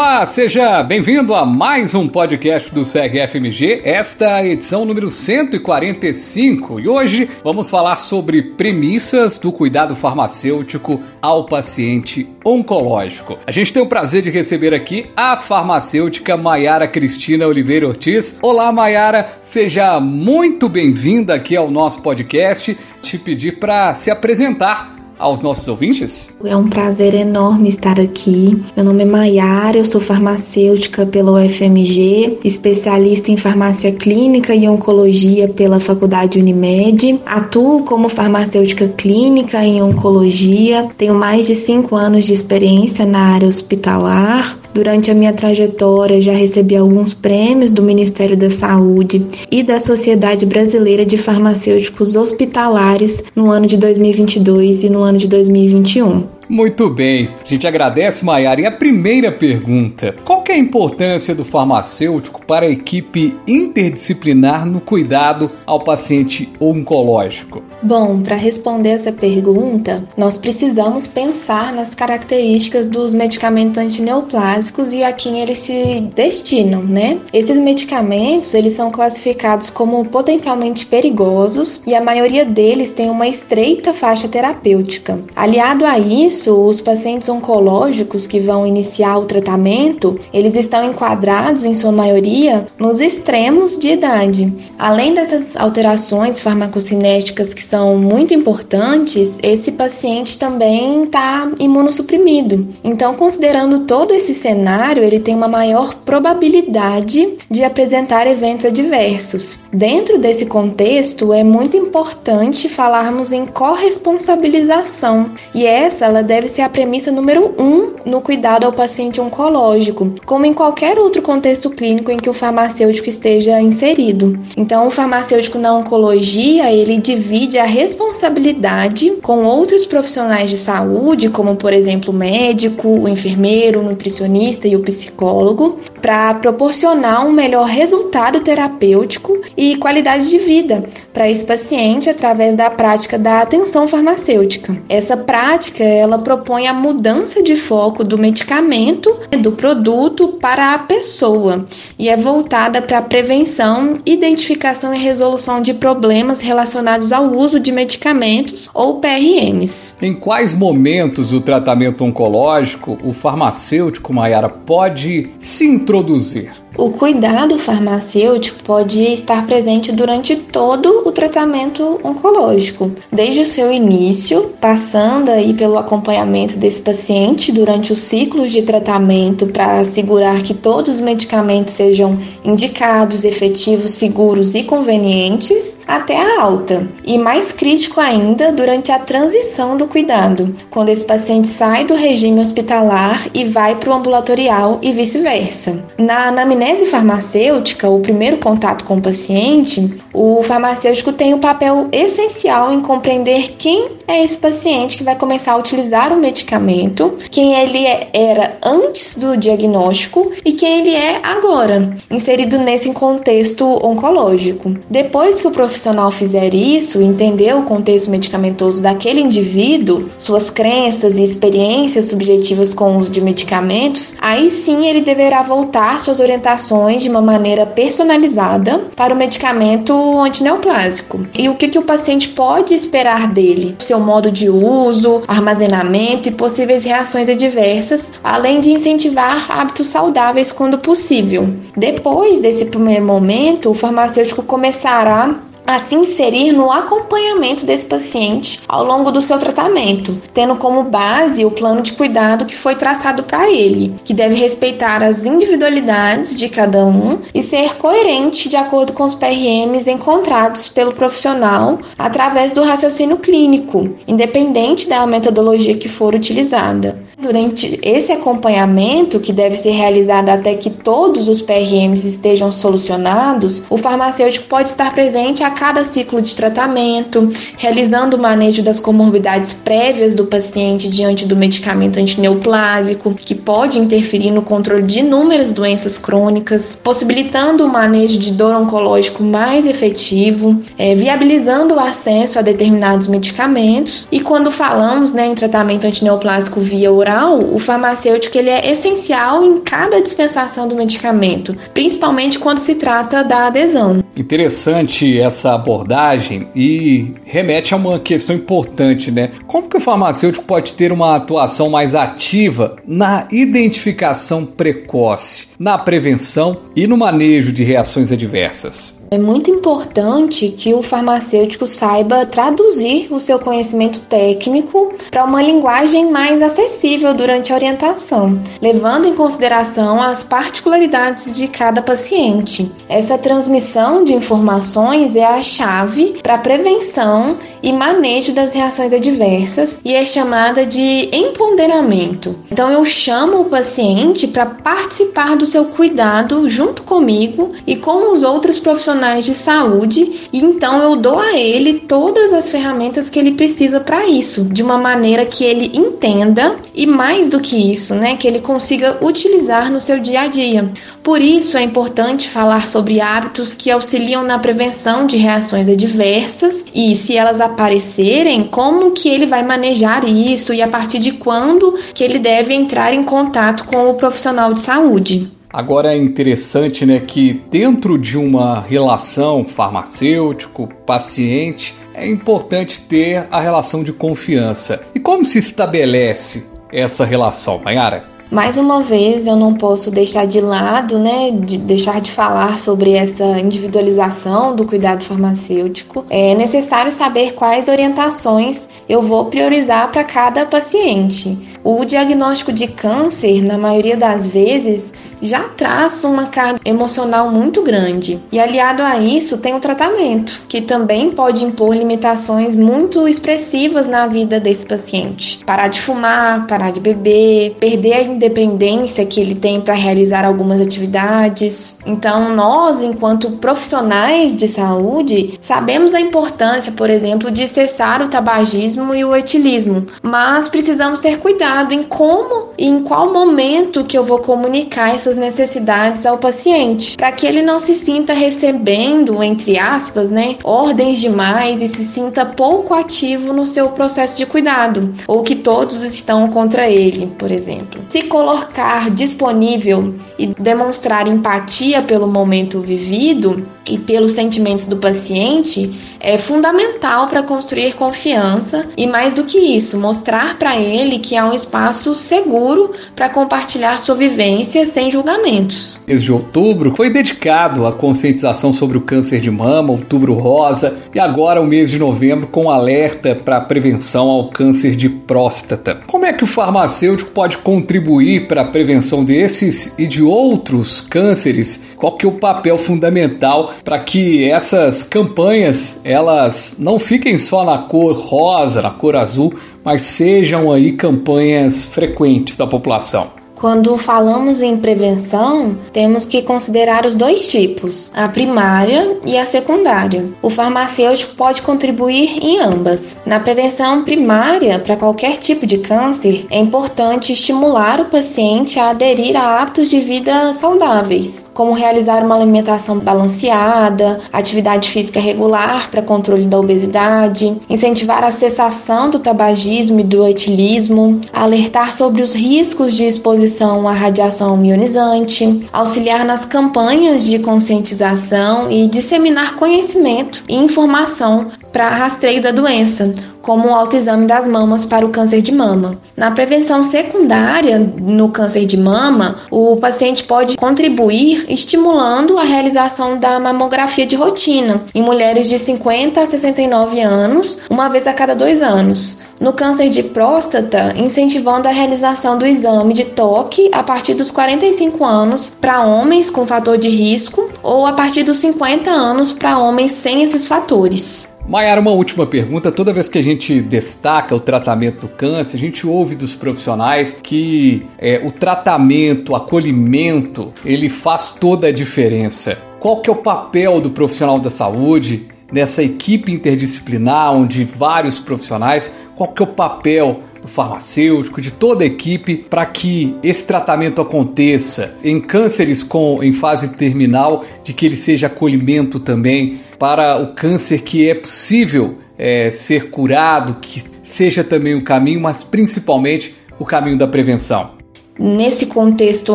Olá, seja bem-vindo a mais um podcast do SEG FMG, esta edição número 145 e hoje vamos falar sobre premissas do cuidado farmacêutico ao paciente oncológico. A gente tem o prazer de receber aqui a farmacêutica Maiara Cristina Oliveira Ortiz. Olá, Maiara, seja muito bem-vinda aqui ao nosso podcast. Te pedir para se apresentar aos nossos ouvintes? É um prazer enorme estar aqui. Meu nome é Maiara, eu sou farmacêutica pela UFMG, especialista em farmácia clínica e oncologia pela Faculdade Unimed. Atuo como farmacêutica clínica em oncologia. Tenho mais de cinco anos de experiência na área hospitalar. Durante a minha trajetória, já recebi alguns prêmios do Ministério da Saúde e da Sociedade Brasileira de Farmacêuticos Hospitalares no ano de 2022 e no ano de 2021. Muito bem, a gente agradece, Maiara. E a primeira pergunta: qual é a importância do farmacêutico para a equipe interdisciplinar no cuidado ao paciente oncológico? Bom, para responder essa pergunta, nós precisamos pensar nas características dos medicamentos antineoplásicos e a quem eles se destinam, né? Esses medicamentos, eles são classificados como potencialmente perigosos e a maioria deles tem uma estreita faixa terapêutica. Aliado a isso, isso, os pacientes oncológicos que vão iniciar o tratamento, eles estão enquadrados, em sua maioria, nos extremos de idade. Além dessas alterações farmacocinéticas que são muito importantes, esse paciente também está imunossuprimido. Então, considerando todo esse cenário, ele tem uma maior probabilidade de apresentar eventos adversos. Dentro desse contexto, é muito importante falarmos em corresponsabilização, e essa ela deve ser a premissa número um no cuidado ao paciente oncológico, como em qualquer outro contexto clínico em que o farmacêutico esteja inserido. Então, o farmacêutico na oncologia, ele divide a responsabilidade com outros profissionais de saúde, como por exemplo o médico, o enfermeiro, o nutricionista e o psicólogo, para proporcionar um melhor resultado terapêutico e qualidade de vida para esse paciente através da prática da atenção farmacêutica. Essa prática, ela propõe a mudança de foco do medicamento, do produto para a pessoa e é voltada para a prevenção, identificação e resolução de problemas relacionados ao uso de medicamentos ou PRMs. Em quais momentos do tratamento oncológico o farmacêutico, Maiara, pode se introduzir? O cuidado farmacêutico pode estar presente durante todo o tratamento oncológico, desde o seu início, passando aí pelo acompanhamento desse paciente durante os ciclos de tratamento para assegurar que todos os medicamentos sejam indicados, efetivos, seguros e convenientes, até a alta. E mais crítico ainda, durante a transição do cuidado, quando esse paciente sai do regime hospitalar e vai para o ambulatorial e vice-versa. Na anamnese anamnese farmacêutica, o primeiro contato com o paciente, o farmacêutico tem um papel essencial em compreender quem é esse paciente que vai começar a utilizar o medicamento, quem ele é, era antes do diagnóstico e quem ele é agora, inserido nesse contexto oncológico. Depois que o profissional fizer isso, entender o contexto medicamentoso daquele indivíduo, suas crenças e experiências subjetivas com o uso de medicamentos, aí sim ele deverá voltar suas orientações de uma maneira personalizada para o medicamento antineoplásico. E o que, que o paciente pode esperar dele? Seu modo de uso, armazenamento e possíveis reações adversas, além de incentivar hábitos saudáveis quando possível. Depois desse primeiro momento, o farmacêutico começará a se inserir no acompanhamento desse paciente ao longo do seu tratamento, tendo como base o plano de cuidado que foi traçado para ele, que deve respeitar as individualidades de cada um e ser coerente de acordo com os PRMs encontrados pelo profissional através do raciocínio clínico, independente da metodologia que for utilizada. Durante esse acompanhamento, que deve ser realizado até que todos os PRMs estejam solucionados, o farmacêutico pode estar presente a cada ciclo de tratamento, realizando o manejo das comorbidades prévias do paciente diante do medicamento antineoplásico, que pode interferir no controle de inúmeras doenças crônicas, possibilitando o manejo de dor oncológico mais efetivo, é, viabilizando o acesso a determinados medicamentos. E quando falamos né, em tratamento antineoplásico via oral, o farmacêutico ele é essencial em cada dispensação do medicamento, principalmente quando se trata da adesão. Interessante essa abordagem e remete a uma questão importante, né? Como que o farmacêutico pode ter uma atuação mais ativa na identificação precoce, na prevenção e no manejo de reações adversas? É muito importante que o farmacêutico saiba traduzir o seu conhecimento técnico para uma linguagem mais acessível durante a orientação, levando em consideração as particularidades de cada paciente. Essa transmissão de informações é a chave para a prevenção e manejo das reações adversas e é chamada de empoderamento. Então eu chamo o paciente para participar do seu cuidado junto comigo e com os outros profissionais de saúde e então eu dou a ele todas as ferramentas que ele precisa para isso, de uma maneira que ele entenda e mais do que isso, né, que ele consiga utilizar no seu dia a dia. Por isso é importante falar sobre hábitos que auxiliam na prevenção de reações adversas e se elas aparecerem, como que ele vai manejar isso e a partir de quando que ele deve entrar em contato com o profissional de saúde. Agora é interessante, né, que dentro de uma relação farmacêutico-paciente é importante ter a relação de confiança. E como se estabelece essa relação, Mayara? Mais uma vez, eu não posso deixar de lado, né, de deixar de falar sobre essa individualização do cuidado farmacêutico. É necessário saber quais orientações eu vou priorizar para cada paciente. O diagnóstico de câncer, na maioria das vezes, já traz uma carga emocional muito grande. E aliado a isso, tem o tratamento, que também pode impor limitações muito expressivas na vida desse paciente. Parar de fumar, parar de beber, perder a independência que ele tem para realizar algumas atividades. Então, nós, enquanto profissionais de saúde, sabemos a importância, por exemplo, de cessar o tabagismo e o etilismo, mas precisamos ter cuidado em como e em qual momento que eu vou comunicar essas necessidades ao paciente, para que ele não se sinta recebendo, entre aspas, né, ordens demais e se sinta pouco ativo no seu processo de cuidado, ou que todos estão contra ele, por exemplo. Se colocar disponível e demonstrar empatia pelo momento vivido e pelos sentimentos do paciente é fundamental para construir confiança e mais do que isso, mostrar para ele que há um espaço seguro para compartilhar sua vivência sem julgamentos. Mês de outubro foi dedicado à conscientização sobre o câncer de mama, outubro rosa, e agora o mês de novembro com alerta para a prevenção ao câncer de próstata. Como é que o farmacêutico pode contribuir para a prevenção desses e de outros cânceres? Qual que é o papel fundamental para que essas campanhas elas não fiquem só na cor rosa, na cor azul, mas sejam aí campanhas frequentes da população. Quando falamos em prevenção, temos que considerar os dois tipos, a primária e a secundária. O farmacêutico pode contribuir em ambas. Na prevenção primária, para qualquer tipo de câncer, é importante estimular o paciente a aderir a hábitos de vida saudáveis, como realizar uma alimentação balanceada, atividade física regular para controle da obesidade, incentivar a cessação do tabagismo e do etilismo, alertar sobre os riscos de exposição exposição à radiação ionizante, auxiliar nas campanhas de conscientização e disseminar conhecimento e informação para rastreio da doença, como o autoexame das mamas para o câncer de mama. Na prevenção secundária no câncer de mama, o paciente pode contribuir estimulando a realização da mamografia de rotina em mulheres de 50 a 69 anos, uma vez a cada dois anos. No câncer de próstata, incentivando a realização do exame de toque a partir dos 45 anos para homens com fator de risco ou a partir dos 50 anos para homens sem esses fatores. Maiara, uma última pergunta. Toda vez que a gente destaca o tratamento do câncer, a gente ouve dos profissionais que é, o tratamento, o acolhimento, ele faz toda a diferença. Qual que é o papel do profissional da saúde nessa equipe interdisciplinar, onde vários profissionais, qual que é o papel do farmacêutico, de toda a equipe, para que esse tratamento aconteça em cânceres com em fase terminal, de que ele seja acolhimento também para o câncer que é possível é, ser curado, que seja também o caminho, mas principalmente o caminho da prevenção nesse contexto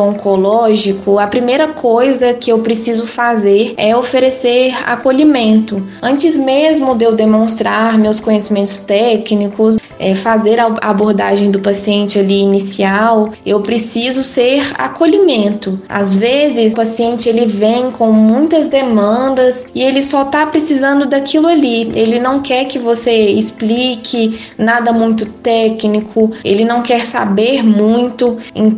oncológico, a primeira coisa que eu preciso fazer é oferecer acolhimento. Antes mesmo de eu demonstrar meus conhecimentos técnicos, é, fazer a abordagem do paciente ali inicial, eu preciso ser acolhimento. Às vezes o paciente ele vem com muitas demandas e ele só está precisando daquilo ali. Ele não quer que você explique nada muito técnico, ele não quer saber muito. Então,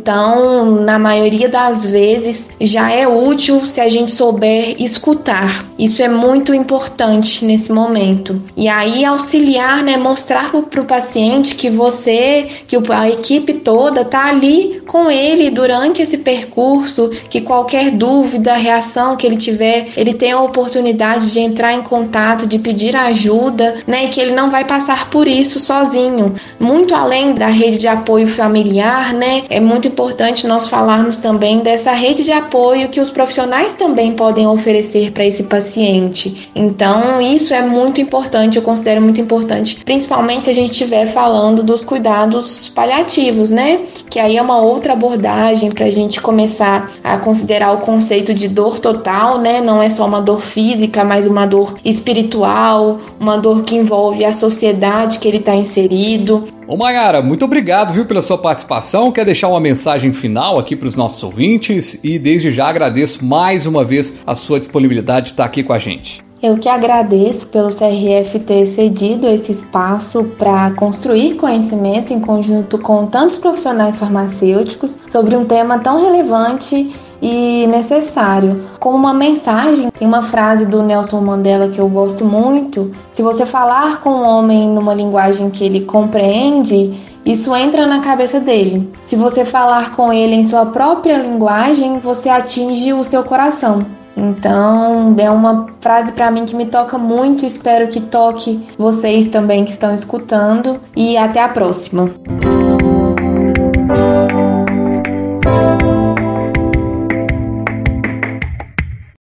na maioria das vezes, já é útil se a gente souber escutar. Isso é muito importante nesse momento. E aí, auxiliar, né, mostrar para o paciente que você, que a equipe toda tá ali com ele durante esse percurso, que qualquer dúvida, reação que ele tiver, ele tem a oportunidade de entrar em contato, de pedir ajuda, né, e que ele não vai passar por isso sozinho. Muito além da rede de apoio familiar, né, é muito importante nós falarmos também dessa rede de apoio que os profissionais também podem oferecer para esse paciente. Então, isso é muito importante, eu considero muito importante, principalmente se a gente estiver falando dos cuidados paliativos, né? Que aí é uma outra abordagem para a gente começar a considerar o conceito de dor total, né? Não é só uma dor física, mas uma dor espiritual, uma dor que envolve a sociedade que ele está inserido. Ô Mayara, muito obrigado, viu, pela sua participação. Quer deixar uma mensagem final aqui para os nossos ouvintes e desde já agradeço mais uma vez a sua disponibilidade de estar aqui com a gente. Eu que agradeço pelo CRF ter cedido esse espaço para construir conhecimento em conjunto com tantos profissionais farmacêuticos sobre um tema tão relevante e necessário. Como uma mensagem, tem uma frase do Nelson Mandela que eu gosto muito: se você falar com um homem numa linguagem que ele compreende, isso entra na cabeça dele. Se você falar com ele em sua própria linguagem, você atinge o seu coração. Então, é uma frase para mim que me toca muito, espero que toque vocês também que estão escutando e até a próxima.